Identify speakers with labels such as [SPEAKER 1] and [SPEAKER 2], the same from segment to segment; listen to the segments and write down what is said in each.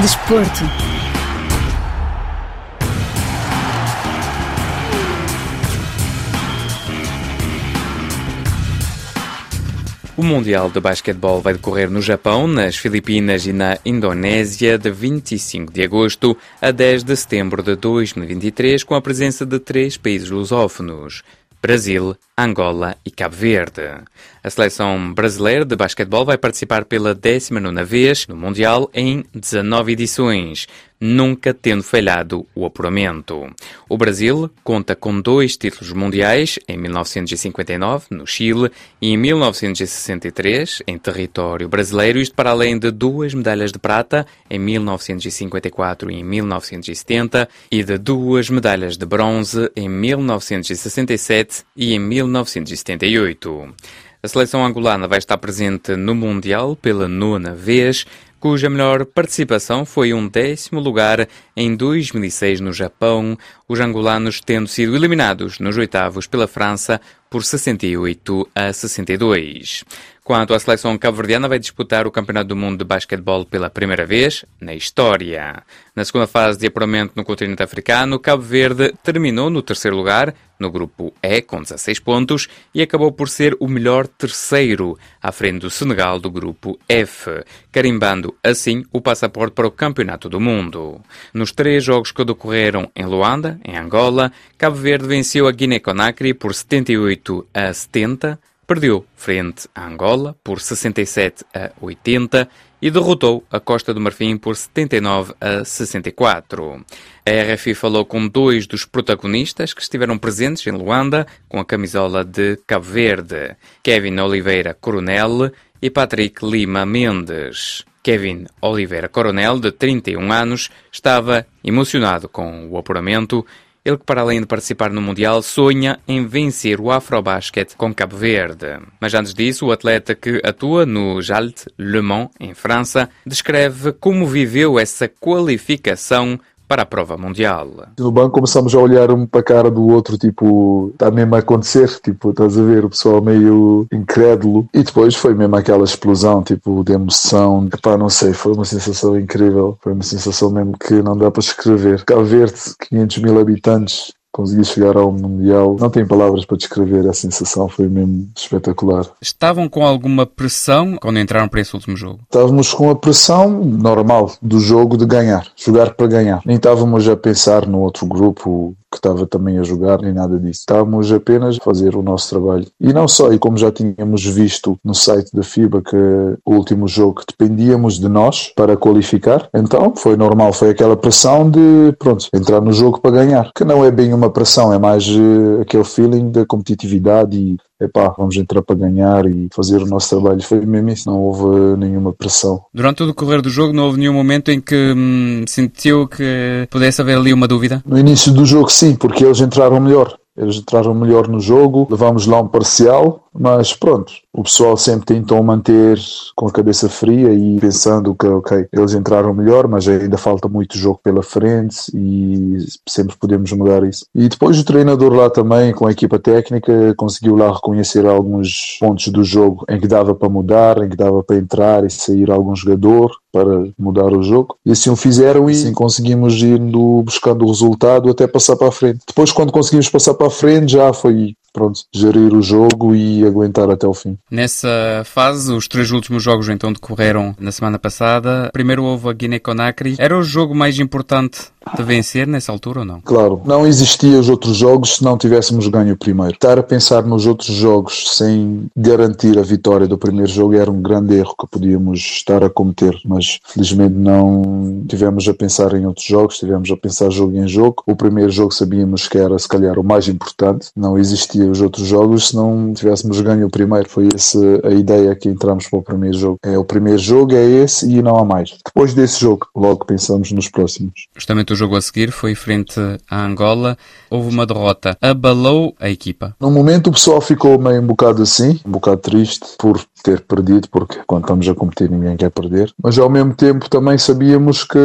[SPEAKER 1] Desporto.
[SPEAKER 2] O Mundial de Basquetebol vai decorrer no Japão, nas Filipinas e na Indonésia de 25 de agosto a 10 de setembro de 2023, com a presença de três países lusófonos: Brasil, Angola e Cabo Verde. A seleção brasileira de basquetebol vai participar pela 19ª vez no Mundial em 19 edições, nunca tendo falhado o apuramento. O Brasil conta com dois títulos mundiais, em 1959, no Chile, e em 1963, em território brasileiro, isto para além de duas medalhas de prata, em 1954 e em 1970, e de duas medalhas de bronze, em 1967 e em 1978. A seleção angolana vai estar presente no Mundial pela nona vez, cuja melhor participação foi um décimo lugar em 2006 no Japão, os angolanos tendo sido eliminados nos oitavos pela França por 68 a 62. Quanto à seleção cabo-verdiana, vai disputar o Campeonato do Mundo de Basquetebol pela primeira vez na história. Na segunda fase de apuramento no continente africano, Cabo Verde terminou no terceiro lugar, no grupo E, com 16 pontos, e acabou por ser o melhor terceiro, à frente do Senegal do grupo F, carimbando assim o passaporte para o Campeonato do Mundo. Nos três jogos que decorreram em Luanda, em Angola, Cabo Verde venceu a Guiné-Conakry por 78 a 70, perdeu frente a Angola por 67 a 80 e derrotou a Costa do Marfim por 79 a 64. A RFI falou com dois dos protagonistas que estiveram presentes em Luanda com a camisola de Cabo Verde, Kevin Oliveira Coronel e Patrick Lima Mendes. Kevin Oliveira Coronel, de 31 anos, estava emocionado com o apuramento ele que, para além de participar no Mundial, sonha em vencer o Afrobasket com Cabo Verde. Mas antes disso, o atleta que atua no Jalt Le Mans, em França, descreve como viveu essa qualificação para a prova mundial.
[SPEAKER 3] No banco começamos a olhar um para a cara do outro, tipo, está mesmo a acontecer, tipo, estás a ver, o pessoal meio incrédulo. E depois foi mesmo aquela explosão, tipo, de emoção. Epá, não sei, foi uma sensação incrível. Foi uma sensação mesmo que não dá para escrever. Cabo Verde, 500 mil habitantes, consegui chegar ao Mundial. Não tenho palavras para descrever a sensação, foi mesmo espetacular.
[SPEAKER 2] Estavam com alguma pressão quando entraram para esse último jogo?
[SPEAKER 3] Estávamos com a pressão normal do jogo de ganhar, jogar para ganhar. Nem estávamos a pensar no outro grupo que estava também a jogar, nem nada disso. Estávamos apenas a fazer o nosso trabalho. E não só, e como já tínhamos visto no site da FIBA que o último jogo dependíamos de nós para qualificar, então foi normal, foi aquela pressão de, pronto, entrar no jogo para ganhar. Que não é bem uma pressão, é mais uh, aquele feeling da competitividade e epá, vamos entrar para ganhar e fazer o nosso trabalho. Foi mesmo isso, não houve nenhuma pressão.
[SPEAKER 2] Durante todo o decorrer do jogo não houve nenhum momento em que hum, sentiu que pudesse haver ali uma dúvida?
[SPEAKER 3] No início do jogo sim, porque eles entraram melhor. Eles entraram melhor no jogo, levamos lá um parcial, mas pronto, o pessoal sempre tentou manter com a cabeça fria e pensando que, ok, eles entraram melhor, mas ainda falta muito jogo pela frente e sempre podemos mudar isso. E depois o treinador lá também, com a equipa técnica, conseguiu lá reconhecer alguns pontos do jogo em que dava para mudar, em que dava para entrar e sair algum jogador para mudar o jogo. E assim o fizeram e assim conseguimos ir buscando o resultado até passar para a frente. Depois, quando conseguimos passar para a frente, já foi pronto, gerir o jogo e aguentar até o fim.
[SPEAKER 2] Nessa fase, os três últimos jogos então decorreram na semana passada. Primeiro houve a Guiné-Conakry. Era o jogo mais importante de vencer nessa altura ou não?
[SPEAKER 3] Claro, não existia os outros jogos se não tivéssemos ganho o primeiro. Estar a pensar nos outros jogos sem garantir a vitória do primeiro jogo era um grande erro que podíamos estar a cometer, mas felizmente não tivemos a pensar em outros jogos, tivemos a pensar jogo em jogo. O primeiro jogo sabíamos que era se calhar o mais importante, não existia os outros jogos se não tivéssemos ganho o primeiro. Foi essa a ideia que entramos para o primeiro jogo. É o primeiro jogo, é esse e não há mais. Depois desse jogo, logo pensamos nos próximos.
[SPEAKER 2] Justamente jogo a seguir foi frente à Angola. Houve uma derrota. Abalou a equipa?
[SPEAKER 3] No momento o pessoal ficou meio um bocado assim, um bocado triste por ter perdido, porque quando estamos a competir ninguém quer perder. Mas ao mesmo tempo também sabíamos que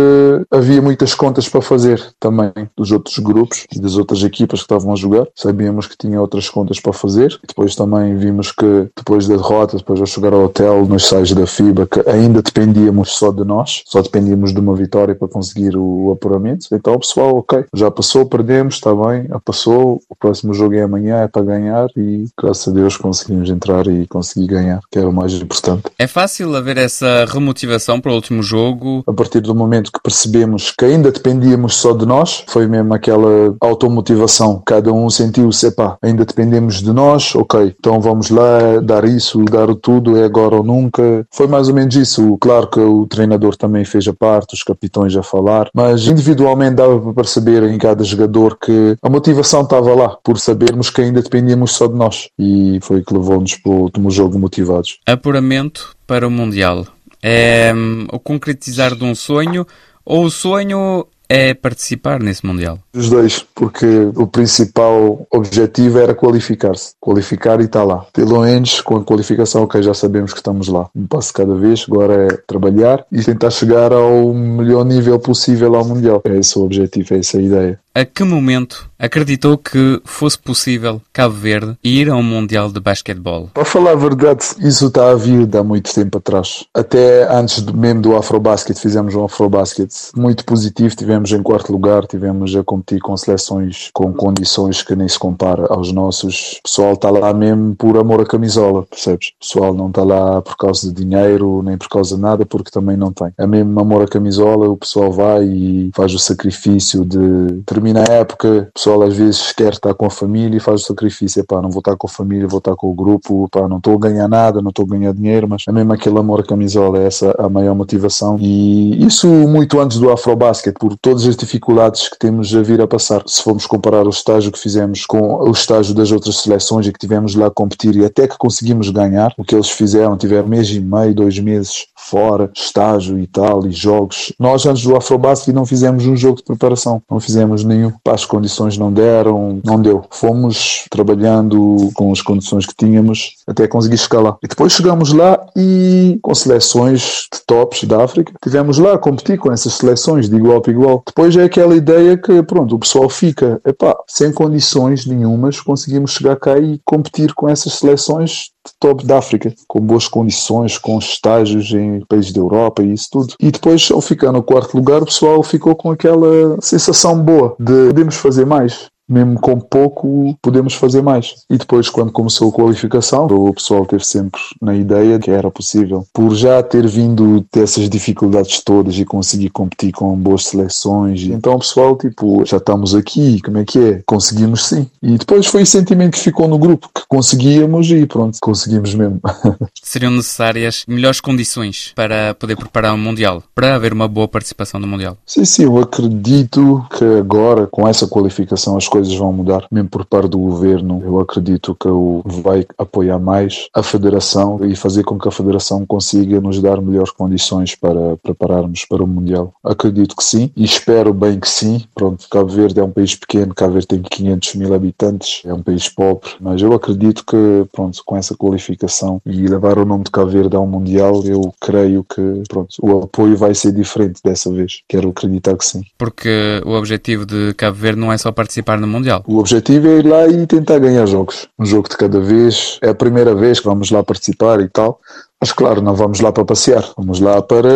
[SPEAKER 3] havia muitas contas para fazer também dos outros grupos e das outras equipas que estavam a jogar. Sabíamos que tinha outras contas para fazer. Depois também vimos que depois da derrota, depois de chegar ao hotel nos sais da FIBA, que ainda dependíamos só de nós, só dependíamos de uma vitória para conseguir o, apuramento. Então, pessoal, ok, já passou, perdemos, está bem, já passou. O próximo jogo é amanhã, é para ganhar e graças a Deus conseguimos entrar e conseguir ganhar, que era o mais importante.
[SPEAKER 2] É fácil haver essa remotivação para o último jogo?
[SPEAKER 3] A partir do momento que percebemos que ainda dependíamos só de nós, foi mesmo aquela automotivação. Cada um sentiu-se, epá, ainda dependemos de nós, ok, então vamos lá dar isso, dar o tudo, é agora ou nunca. Foi mais ou menos isso. Claro que o treinador também fez a parte, os capitões a falar, mas individualmente dava para perceber em cada jogador que a motivação estava lá, por sabermos que ainda dependíamos só de nós. E foi que levou-nos para o último jogo motivados.
[SPEAKER 2] Apuramento para o Mundial. É hum, o concretizar de um sonho ou o sonho é participar nesse Mundial?
[SPEAKER 3] Os dois, porque o principal objetivo era qualificar-se. Qualificar e estar lá. Pelo menos com a qualificação, ok, já sabemos que estamos lá. Um passo cada vez, agora é trabalhar e tentar chegar ao melhor nível possível ao Mundial. É esse o objetivo, é essa a ideia.
[SPEAKER 2] A que momento acreditou que fosse possível Cabo Verde ir a um Mundial de Basquetebol?
[SPEAKER 3] Para falar a verdade, isso está a vir de há muito tempo atrás. Até antes mesmo do Afrobasket, fizemos um Afrobasket muito positivo, tivemos em quarto lugar, tivemos a competir com seleções com condições que nem se compara aos nossos. O pessoal está lá mesmo por amor à camisola, percebes? O pessoal não está lá por causa de dinheiro, nem por causa de nada, porque também não tem. É mesmo amor à camisola, o pessoal vai e faz o sacrifício de termina a época, o pessoal às vezes quer estar com a família e faz o sacrifício. Epá, não vou estar com a família, vou estar com o grupo, epá, não estou a ganhar nada, não estou a ganhar dinheiro, mas é mesmo aquele amor à camisola, é essa a maior motivação. E isso muito antes do Afrobasket, por todas as dificuldades que temos a vir a passar. Se formos comparar o estágio que fizemos com o estágio das outras seleções e que tivemos lá a competir e até que conseguimos ganhar, o que eles fizeram, tiveram mês e meio, dois meses fora, estágio e tal, e jogos. Nós antes do Afrobasket não fizemos um jogo de preparação, não fizemos nenhum. As condições não deram, não deu. Fomos trabalhando com as condições que tínhamos até conseguir lá. E depois chegamos lá e com seleções de tops da África, tivemos lá a competir com essas seleções de igual para igual. Depois é aquela ideia que, pronto, o pessoal fica, epá, sem condições nenhumas, conseguimos chegar cá e competir com essas seleções de top da África, com boas condições, com estágios em países da Europa e isso tudo. E depois, ao ficar no quarto lugar, o pessoal ficou com aquela sensação boa de podemos fazer mais mesmo com pouco podemos fazer mais. E depois, quando começou a qualificação, o pessoal teve sempre na ideia que era possível. Por já ter vindo dessas dificuldades todas e conseguir competir com boas seleções, então o pessoal, tipo, já estamos aqui, como é que é? Conseguimos sim. E depois foi o sentimento que ficou no grupo, que conseguíamos e pronto, conseguimos mesmo.
[SPEAKER 2] Seriam necessárias melhores condições para poder preparar o Mundial, para haver uma boa participação no Mundial?
[SPEAKER 3] Sim, sim, eu acredito que agora, com essa qualificação, as coisas vão mudar, mesmo por parte do governo. Eu acredito que o vai apoiar mais a federação e fazer com que a federação consiga nos dar melhores condições para prepararmos para o Mundial. Acredito que sim e espero bem que sim. Pronto, Cabo Verde é um país pequeno, Cabo Verde tem 500 mil habitantes, é um país pobre, mas eu acredito que, pronto, com essa qualificação e levar o nome de Cabo Verde ao Mundial, eu creio que, pronto, o apoio vai ser diferente dessa vez. Quero acreditar que sim.
[SPEAKER 2] Porque o objetivo de Cabo Verde não é só participar no Mundial.
[SPEAKER 3] O objetivo é ir lá e tentar ganhar jogos. Um jogo de cada vez. É a primeira vez que vamos lá participar e tal. Mas claro, não vamos lá para passear, vamos lá para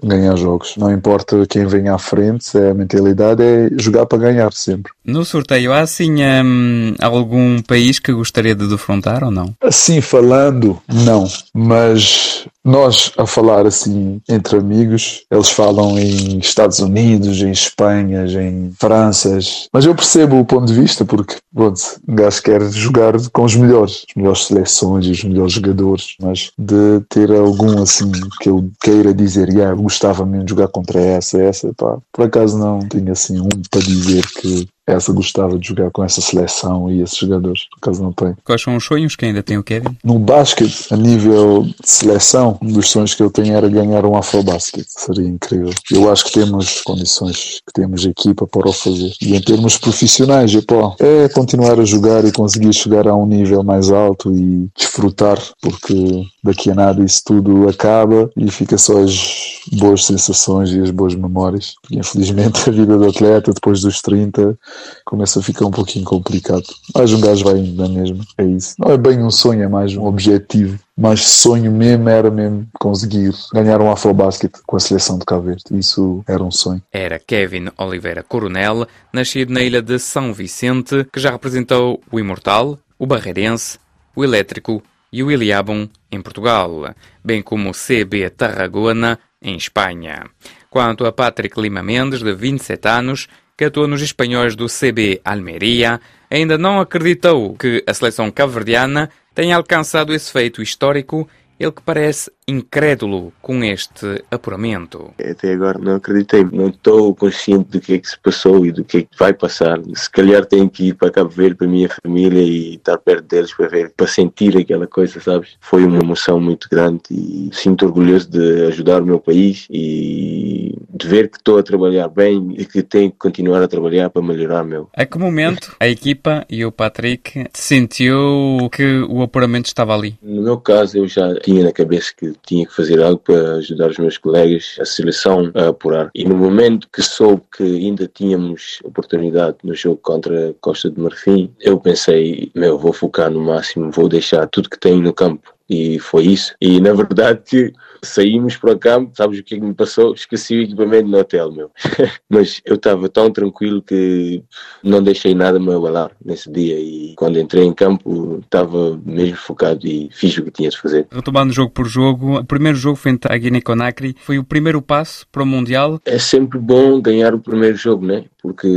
[SPEAKER 3] ganhar jogos. Não importa quem vem à frente, a mentalidade é jogar para ganhar sempre.
[SPEAKER 2] No sorteio, há assim hum, algum país que gostaria de defrontar ou não?
[SPEAKER 3] Assim falando, não. Mas nós a falar assim entre amigos, eles falam em Estados Unidos, em Espanha, em França. Mas eu percebo o ponto de vista porque, pronto, um gajo quer jogar com os melhores, as melhores seleções e os melhores jogadores. Mas de ter algum assim que eu queira dizer, yeah, gostava mesmo de jogar contra essa, essa, pá, por acaso não tenho assim um para dizer que essa gostava de jogar com essa seleção e esses jogadores, por acaso não tem.
[SPEAKER 2] Quais são os sonhos que ainda tem o Kevin?
[SPEAKER 3] No basquete, a nível de seleção, um dos sonhos que eu tenho era ganhar um Afrobasket. Seria incrível. Eu acho que temos condições, que temos equipa para o fazer. E em termos profissionais, pô, é continuar a jogar e conseguir chegar a um nível mais alto e desfrutar, porque daqui a nada isso tudo acaba e fica só as boas sensações e as boas memórias. Porque infelizmente a vida do atleta depois dos 30 começa a ficar um pouquinho complicado. Mas um gajo vai indo na mesma, é isso. Não é bem um sonho, é mais um objetivo. Mas sonho mesmo era mesmo conseguir ganhar um Afrobasket com a seleção de Cabo Verde. Isso era um sonho.
[SPEAKER 2] Era Kevin Oliveira Coronel, nascido na ilha de São Vicente, que já representou o Imortal, o Barreirense, o Elétrico e o Iliabum em Portugal, bem como o CB Tarragona em Espanha. Quanto a Patrick Lima Mendes, de 27 anos, que atua nos espanhóis do CB Almeria, ainda não acreditou que a seleção cabo-verdiana tenha alcançado esse feito histórico ele que parece incrédulo com este apuramento.
[SPEAKER 1] Até agora não acreditei, não estou consciente do que é que se passou e do que é que vai passar. Se calhar tenho que ir para Cabo Verde, para a minha família e estar perto deles para ver, para sentir aquela coisa, sabes? Foi uma emoção muito grande e sinto orgulhoso de ajudar o meu país e de ver que estou a trabalhar bem e que tenho que continuar a trabalhar para melhorar meu.
[SPEAKER 2] A que momento a equipa e o Patrick sentiu que o apuramento estava ali?
[SPEAKER 1] No meu caso, eu já tinha na cabeça que tinha que fazer algo para ajudar os meus colegas, a seleção a apurar. E no momento que soube que ainda tínhamos oportunidade no jogo contra Costa de Marfim, eu pensei, meu, vou focar no máximo, vou deixar tudo que tenho no campo e foi isso. E na verdade saímos para o campo, sabes o que é que me passou? Esqueci o equipamento no hotel, meu. Mas eu estava tão tranquilo que não deixei nada me abalar nesse dia e quando entrei em campo estava mesmo focado e fiz o que tinha de fazer.
[SPEAKER 2] Retomando jogo por jogo, o primeiro jogo frente à Guiné-Conakry foi o primeiro passo para o Mundial?
[SPEAKER 1] É sempre bom ganhar o primeiro jogo, né? Porque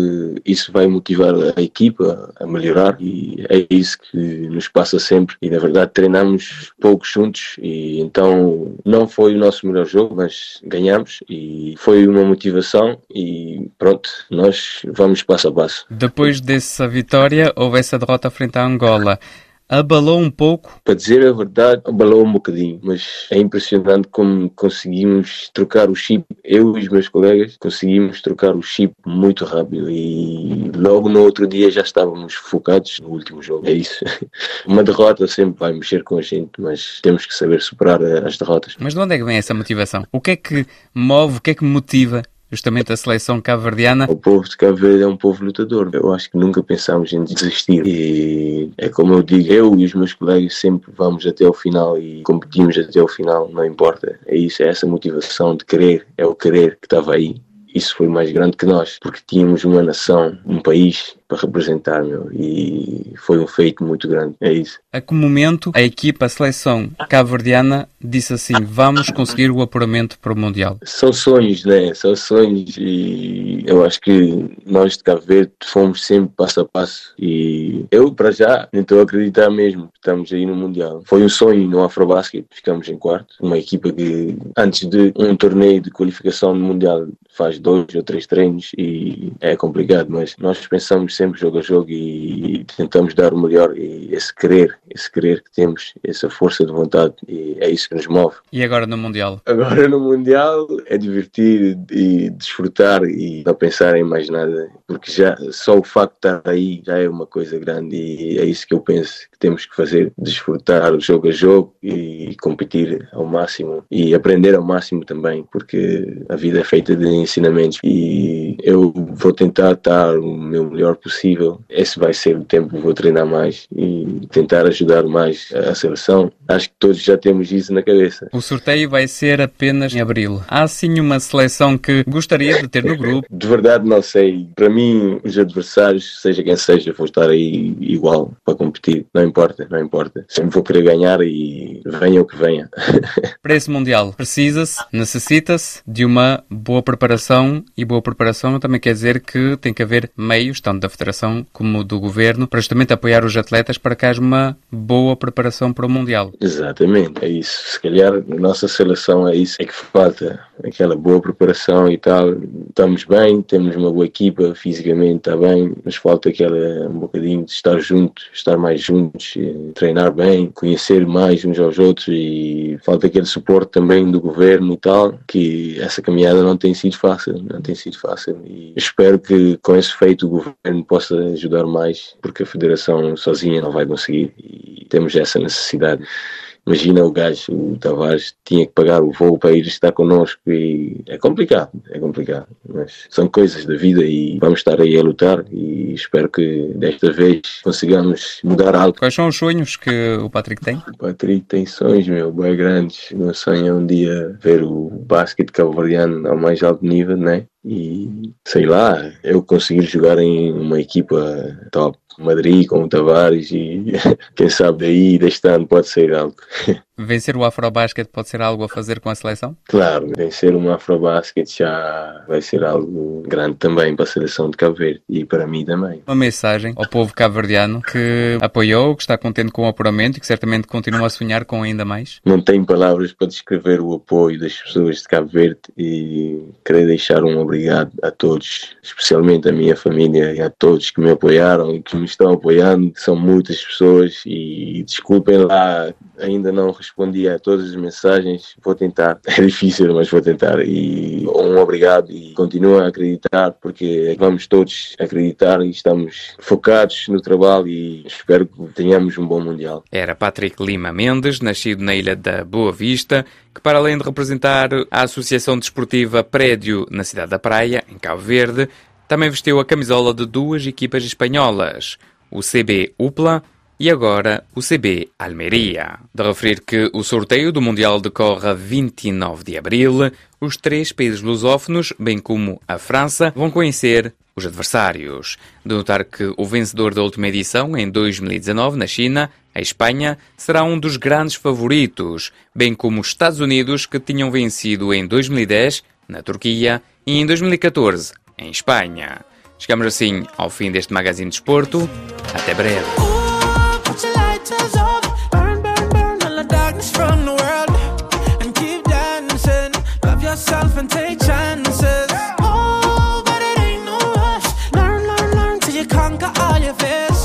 [SPEAKER 1] isso vai motivar a equipa a melhorar e é isso que nos passa sempre e na verdade treinamos poucos juntos e então não foi o nosso melhor jogo, mas ganhamos e foi uma motivação e pronto, nós vamos passo a passo.
[SPEAKER 2] Depois dessa vitória, houve essa derrota frente à Angola abalou um pouco?
[SPEAKER 1] Para dizer a verdade, abalou um bocadinho, mas é impressionante como conseguimos trocar o chip. Eu e os meus colegas conseguimos trocar o chip muito rápido e logo no outro dia já estávamos focados no último jogo. É isso. Uma derrota sempre vai mexer com a gente, mas temos que saber superar as derrotas.
[SPEAKER 2] Mas de onde é que vem essa motivação? O que é que move, o que é que motiva justamente a seleção cabo-verdiana?
[SPEAKER 1] O povo de Cabo Verde é um povo lutador. Eu acho que nunca pensámos em desistir. E é como eu digo, eu e os meus colegas sempre vamos até o final e competimos até o final, não importa. É isso, é essa motivação de querer, é o querer que estava aí. Isso foi mais grande que nós, porque tínhamos uma nação, um país para representar, meu, e foi um feito muito grande, é isso.
[SPEAKER 2] A que momento a equipa, a seleção cabo-verdiana disse assim, vamos conseguir o apuramento para o Mundial?
[SPEAKER 1] São sonhos, né? São sonhos e eu acho que nós de Cabo Verde fomos sempre passo a passo e eu, para já, nem estou a acreditar mesmo que estamos aí no Mundial. Foi um sonho no Afrobasket, ficamos em quarto, uma equipa que antes de um torneio de qualificação no Mundial faz dois ou três treinos e é complicado, mas nós pensamos sempre jogo a jogo e tentamos dar o melhor e esse querer, esse querer que temos, essa força de vontade e é isso que nos move.
[SPEAKER 2] E agora no Mundial?
[SPEAKER 1] Agora no Mundial é divertir e desfrutar e não pensar em mais nada, porque já só o facto de estar aí já é uma coisa grande e é isso que eu penso temos que fazer, desfrutar o jogo a jogo e competir ao máximo e aprender ao máximo também, porque a vida é feita de ensinamentos e eu vou tentar estar o meu melhor possível. Esse vai ser o tempo que vou treinar mais e tentar ajudar mais a seleção. Acho que todos já temos isso na cabeça.
[SPEAKER 2] O sorteio vai ser apenas em abril. Há sim uma seleção que gostaria de ter no grupo?
[SPEAKER 1] De verdade não sei. Para mim, os adversários, seja quem seja, vão estar aí igual para competir. Não importa, não importa. Sempre vou querer ganhar e venha o que venha.
[SPEAKER 2] Para esse Mundial, precisa-se, necessita-se de uma boa preparação e boa preparação também quer dizer que tem que haver meios, tanto da Federação como do Governo, para justamente apoiar os atletas para que haja uma boa preparação para o Mundial.
[SPEAKER 1] Exatamente, é isso. Se calhar a nossa seleção é isso, é que falta aquela boa preparação e tal. Estamos bem, temos uma boa equipa, fisicamente está bem, mas falta aquela um bocadinho de estar juntos, estar mais juntos, treinar bem, conhecer mais uns aos outros e falta aquele suporte também do governo e tal, que essa caminhada não tem sido fácil, não tem sido fácil e espero que com esse feito o governo possa ajudar mais, porque a federação sozinha não vai conseguir e temos essa necessidade. Imagina o gajo, o Tavares, tinha que pagar o voo para ir estar connosco e é complicado, é complicado. Mas são coisas da vida e vamos estar aí a lutar e espero que desta vez consigamos mudar algo.
[SPEAKER 2] Quais são os sonhos que o Patrick tem?
[SPEAKER 1] O Patrick tem sonhos, meu, bem grandes. O meu sonho é um dia ver o basquete cabo-verdiano ao mais alto nível, né? E sei lá, eu conseguir jogar em uma equipa top Madrid com o Tavares e quem sabe daí deste ano pode ser algo.
[SPEAKER 2] Vencer o Afrobasket pode ser algo a fazer com a seleção?
[SPEAKER 1] Claro, vencer um Afrobasket já vai ser algo grande também para a seleção de Cabo Verde e para mim também.
[SPEAKER 2] Uma mensagem ao povo cabo-verdiano que apoiou, que está contente com o apuramento e que certamente continua a sonhar com ainda mais?
[SPEAKER 1] Não tenho palavras para descrever o apoio das pessoas de Cabo Verde e queria deixar um obrigado a todos, especialmente a minha família e a todos que me apoiaram e que me estão apoiando. São muitas pessoas e desculpem lá, ainda não respondi a todas as mensagens. Vou tentar. É difícil, mas vou tentar. E um obrigado e continua a acreditar, porque vamos todos acreditar e estamos focados no trabalho e espero que tenhamos um bom Mundial.
[SPEAKER 2] Era Patrick Lima Mendes, nascido na ilha da Boa Vista, que para além de representar a Associação Desportiva Prédio na cidade da Praia, em Cabo Verde, também vestiu a camisola de duas equipas espanholas, o CB Upla e agora o CB Almeria. De referir que o sorteio do Mundial decorre a 29 de abril, os três países lusófonos, bem como a França, vão conhecer os adversários. De notar que o vencedor da última edição, em 2019, na China, a Espanha, será um dos grandes favoritos, bem como os Estados Unidos, que tinham vencido em 2010, na Turquia, e em 2014, em Espanha. Chegamos assim ao fim deste Magazine de Desporto. Até breve.
[SPEAKER 4] myself and take chances. Oh, but it ain't no rush. Learn, learn, learn till you conquer all your fears.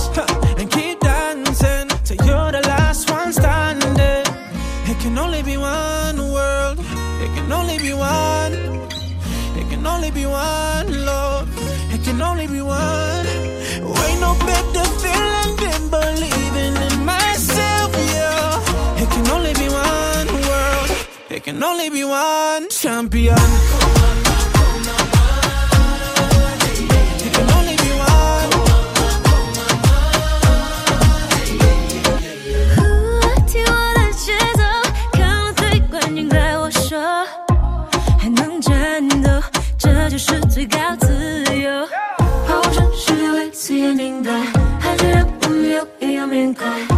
[SPEAKER 4] And keep dancing till you're the last one standing. It can only be one world. It can only be one. It can only be one love.
[SPEAKER 5] It can only be one.
[SPEAKER 4] Ain't no better feeling than believing. Only be one
[SPEAKER 5] champion. Can only be one. 听我的节奏，看我最冠军，在我说，还能战斗，这
[SPEAKER 4] 就是
[SPEAKER 5] 最高自由。抛去虚伪，谁也明白，汗水让目标一样明了。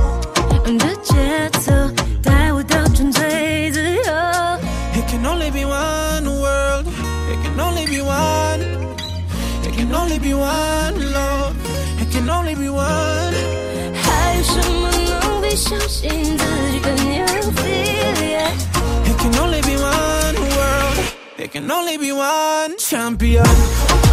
[SPEAKER 5] It
[SPEAKER 4] can only be one world, it can only be one champion.